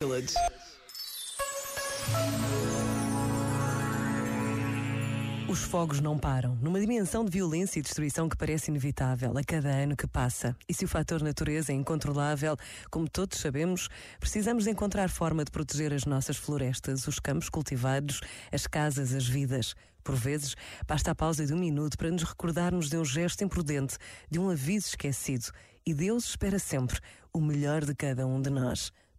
Village. Os fogos não param, numa dimensão de violência e destruição que parece inevitável a cada ano que passa. E se o fator natureza é incontrolável, como todos sabemos, precisamos encontrar forma de proteger as nossas florestas, os campos cultivados, as casas, as vidas. Por vezes, basta a pausa de um minuto para nos recordarmos de um gesto imprudente, de um aviso esquecido. E Deus espera sempre o melhor de cada um de nós.